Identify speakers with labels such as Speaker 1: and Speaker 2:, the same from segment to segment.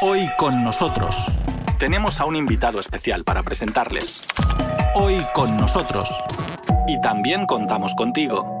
Speaker 1: Hoy con nosotros tenemos a un invitado especial para presentarles. Hoy con nosotros. Y también contamos contigo.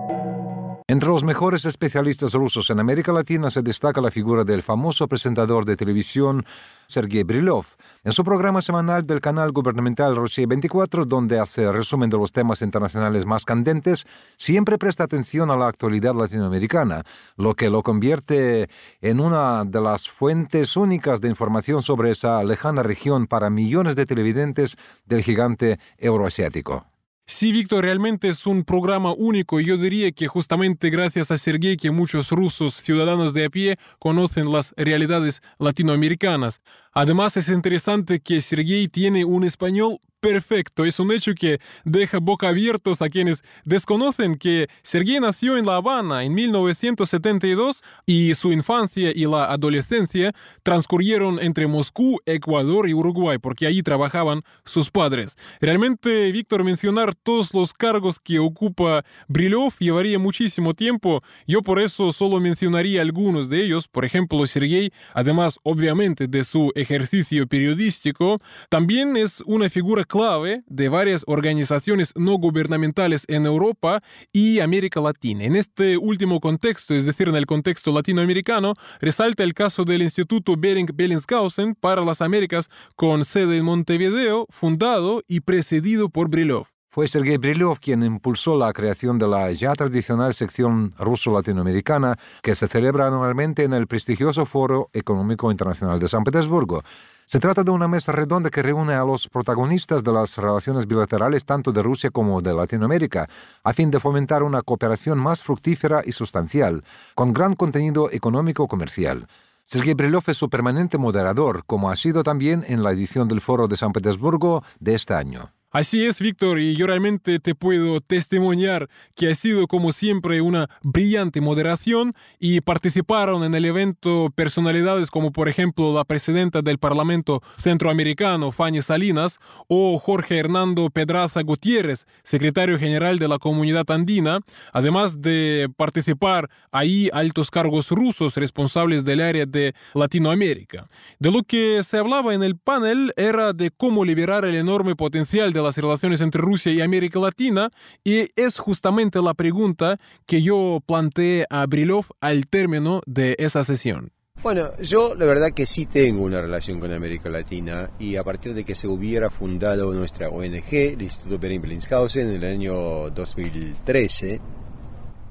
Speaker 2: Entre los mejores especialistas rusos en América Latina se destaca la figura del famoso presentador de televisión Sergei Brilov. En su programa semanal del canal gubernamental Rusia 24, donde hace resumen de los temas internacionales más candentes, siempre presta atención a la actualidad latinoamericana, lo que lo convierte en una de las fuentes únicas de información sobre esa lejana región para millones de televidentes del gigante euroasiático.
Speaker 3: Sí, Víctor, realmente es un programa único yo diría que justamente gracias a Sergei que muchos rusos ciudadanos de a pie conocen las realidades latinoamericanas. Además es interesante que Sergei tiene un español perfecto. Es un hecho que deja boca abiertos a quienes desconocen que Sergei nació en La Habana en 1972 y su infancia y la adolescencia transcurrieron entre Moscú, Ecuador y Uruguay, porque allí trabajaban sus padres. Realmente, Víctor, mencionar todos los cargos que ocupa Brilov llevaría muchísimo tiempo. Yo por eso solo mencionaría algunos de ellos. Por ejemplo, Sergei, además obviamente de su ejercicio periodístico, también es una figura clave de varias organizaciones no gubernamentales en Europa y América Latina. En este último contexto, es decir, en el contexto latinoamericano, resalta el caso del Instituto Bering Bellingshausen para las Américas con sede en Montevideo, fundado y precedido por Brilov.
Speaker 2: Fue Sergei Brilov quien impulsó la creación de la ya tradicional sección ruso-latinoamericana que se celebra anualmente en el prestigioso Foro Económico Internacional de San Petersburgo. Se trata de una mesa redonda que reúne a los protagonistas de las relaciones bilaterales tanto de Rusia como de Latinoamérica, a fin de fomentar una cooperación más fructífera y sustancial, con gran contenido económico-comercial. Sergei Brilov es su permanente moderador, como ha sido también en la edición del Foro de San Petersburgo de este año.
Speaker 3: Así es, Víctor, y yo realmente te puedo testimoniar que ha sido como siempre una brillante moderación y participaron en el evento personalidades como por ejemplo la presidenta del Parlamento Centroamericano, Fanny Salinas, o Jorge Hernando Pedraza Gutiérrez, secretario general de la Comunidad Andina, además de participar ahí altos cargos rusos responsables del área de Latinoamérica. De lo que se hablaba en el panel era de cómo liberar el enorme potencial de las relaciones entre Rusia y América Latina y es justamente la pregunta que yo planteé a Brilov al término de esa sesión.
Speaker 4: Bueno, yo la verdad que sí tengo una relación con América Latina y a partir de que se hubiera fundado nuestra ONG, el Instituto Bering Bellingshausen, en el año 2013,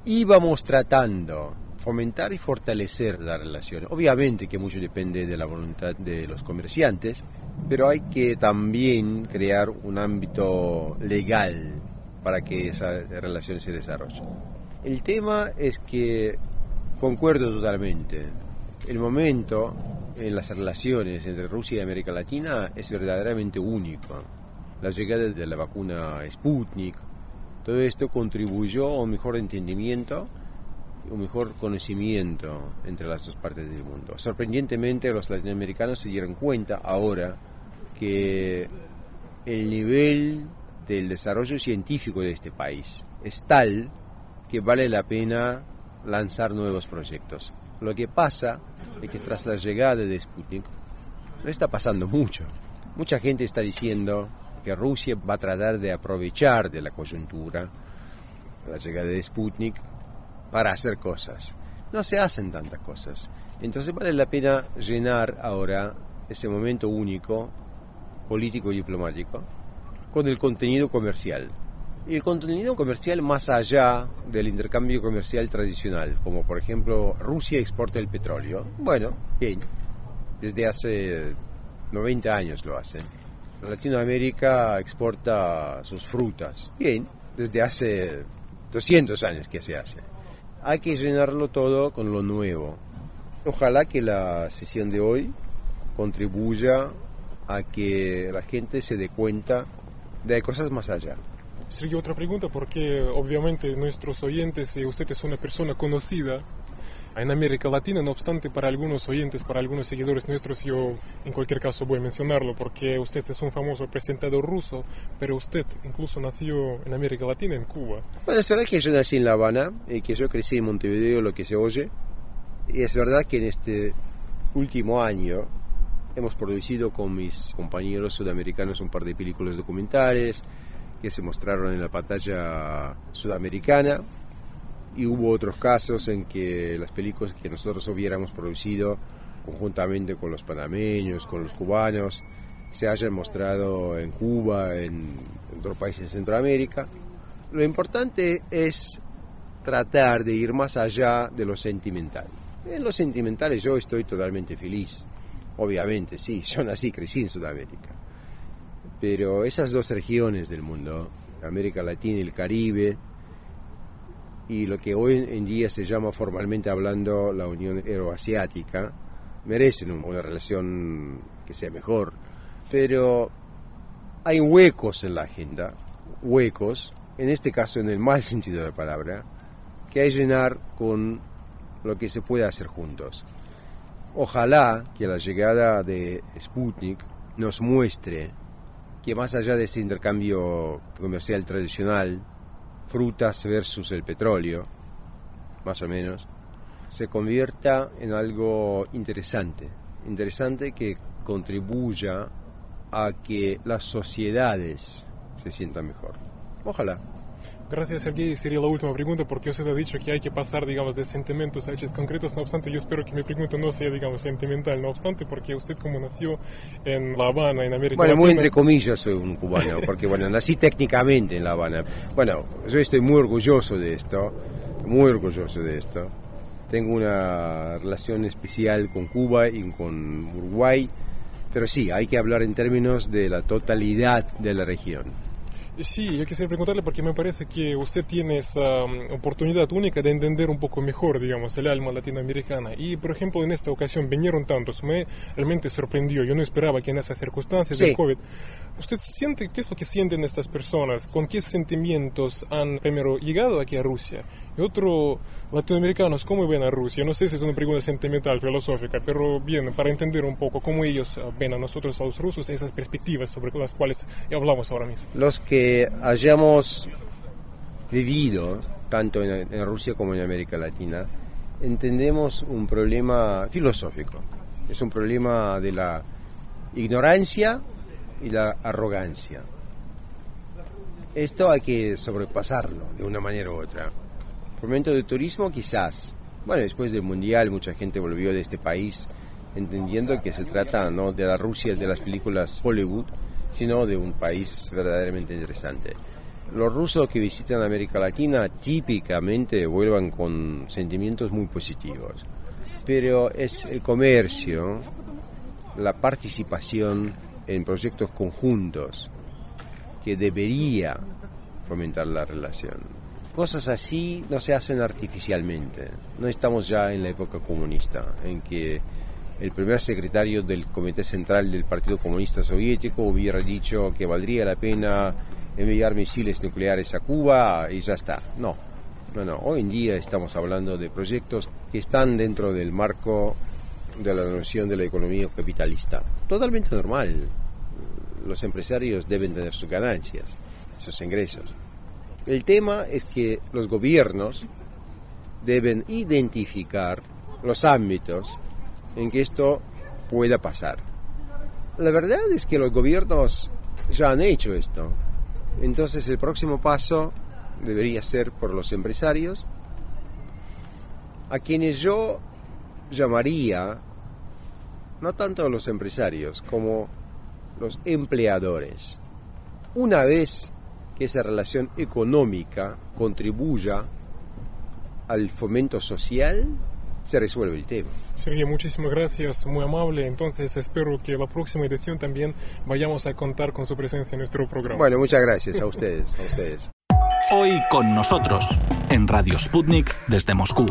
Speaker 4: íbamos tratando fomentar y fortalecer la relación. Obviamente que mucho depende de la voluntad de los comerciantes, pero hay que también crear un ámbito legal para que esa relación se desarrolle. El tema es que concuerdo totalmente. El momento en las relaciones entre Rusia y América Latina es verdaderamente único. La llegada de la vacuna Sputnik, todo esto contribuyó a un mejor entendimiento un mejor conocimiento entre las dos partes del mundo. Sorprendentemente los latinoamericanos se dieron cuenta ahora que el nivel del desarrollo científico de este país es tal que vale la pena lanzar nuevos proyectos. Lo que pasa es que tras la llegada de Sputnik no está pasando mucho. Mucha gente está diciendo que Rusia va a tratar de aprovechar de la coyuntura la llegada de Sputnik para hacer cosas. No se hacen tantas cosas. Entonces vale la pena llenar ahora ese momento único, político y diplomático, con el contenido comercial. Y el contenido comercial más allá del intercambio comercial tradicional, como por ejemplo Rusia exporta el petróleo. Bueno, bien, desde hace 90 años lo hacen. Latinoamérica exporta sus frutas. Bien, desde hace 200 años que se hace hay que llenarlo todo con lo nuevo. Ojalá que la sesión de hoy contribuya a que la gente se dé cuenta de cosas más allá.
Speaker 3: Sergio, otra pregunta, porque obviamente nuestros oyentes, y usted es una persona conocida en América Latina, no obstante, para algunos oyentes, para algunos seguidores nuestros, yo en cualquier caso voy a mencionarlo, porque usted es un famoso presentador ruso, pero usted incluso nació en América Latina, en Cuba.
Speaker 4: Bueno, es verdad que yo nací en La Habana y que yo crecí en Montevideo, lo que se oye, y es verdad que en este último año hemos producido con mis compañeros sudamericanos un par de películas documentales que se mostraron en la pantalla sudamericana y hubo otros casos en que las películas que nosotros hubiéramos producido conjuntamente con los panameños, con los cubanos, se hayan mostrado en Cuba, en, otros países de Centroamérica. Lo importante es tratar de ir más allá de lo sentimental. En lo sentimental yo estoy totalmente feliz. Obviamente, sí, yo nací, crecí en Sudamérica. Pero esas dos regiones del mundo, América Latina y el Caribe, y lo que hoy en día se llama formalmente hablando la Unión Euroasiática, merecen una relación que sea mejor. Pero hay huecos en la agenda, huecos, en este caso en el mal sentido de la palabra, que hay que llenar con lo que se puede hacer juntos. Ojalá que la llegada de Sputnik nos muestre que más allá de ese intercambio comercial tradicional, frutas versus el petróleo, más o menos, se convierta en algo interesante, interesante que contribuya a que las sociedades se sientan mejor. Ojalá.
Speaker 5: Gracias, Sergei. Sería la última pregunta porque usted ha dicho que hay que pasar, digamos, de sentimientos a hechos concretos. No obstante, yo espero que mi pregunta no sea, digamos, sentimental. No obstante, porque usted como nació en La Habana, en América
Speaker 4: Bueno, muy entre comillas soy un cubano, porque, bueno, nací técnicamente en La Habana. Bueno, yo estoy muy orgulloso de esto, muy orgulloso de esto. Tengo una relación especial con Cuba y con Uruguay, pero sí, hay que hablar en términos de la totalidad de la región.
Speaker 5: Sí, yo quisiera preguntarle porque me parece que usted tiene esa um, oportunidad única de entender un poco mejor, digamos, el alma latinoamericana. Y, por ejemplo, en esta ocasión vinieron tantos, me realmente sorprendió. Yo no esperaba que en esas circunstancias del COVID. ¿Usted siente, qué es lo que sienten estas personas? ¿Con qué sentimientos han primero llegado aquí a Rusia? Otro, latinoamericanos, ¿cómo ven a Rusia? No sé si es una pregunta sentimental, filosófica, pero bien, para entender un poco cómo ellos ven a nosotros, a los rusos, esas perspectivas sobre las cuales hablamos ahora mismo.
Speaker 4: Los que hayamos vivido, tanto en, Rusia como en América Latina, entendemos un problema filosófico. Es un problema de la ignorancia y la arrogancia. Esto hay que sobrepasarlo de una manera u otra. Por momento de turismo quizás. Bueno, después del Mundial mucha gente volvió de este país entendiendo que se trata no de la Rusia de las películas Hollywood, sino de un país verdaderamente interesante. Los rusos que visitan América Latina típicamente vuelvan con sentimientos muy positivos, pero es el comercio, la participación en proyectos conjuntos que debería fomentar la relación. Cosas así no se hacen artificialmente. No estamos ya en la época comunista, en que el primer secretario del Comité Central del Partido Comunista Soviético hubiera dicho que valdría la pena enviar misiles nucleares a Cuba y ya está. No, no, no. Hoy en día estamos hablando de proyectos que están dentro del marco de la noción de la economía capitalista. Totalmente normal. Los empresarios deben tener sus ganancias, sus ingresos. El tema es que los gobiernos deben identificar los ámbitos en que esto pueda pasar. La verdad es que los gobiernos ya han hecho esto. Entonces el próximo paso debería ser por los empresarios, a quienes yo llamaría no tanto los empresarios como los empleadores. Una vez que esa relación económica contribuya al fomento social, se resuelve el tema.
Speaker 5: Sergio, muchísimas gracias, muy amable. Entonces espero que la próxima edición también vayamos a contar con su presencia en nuestro programa.
Speaker 4: Bueno, muchas gracias a ustedes, a ustedes.
Speaker 1: Hoy con nosotros, en Radio Sputnik desde Moscú.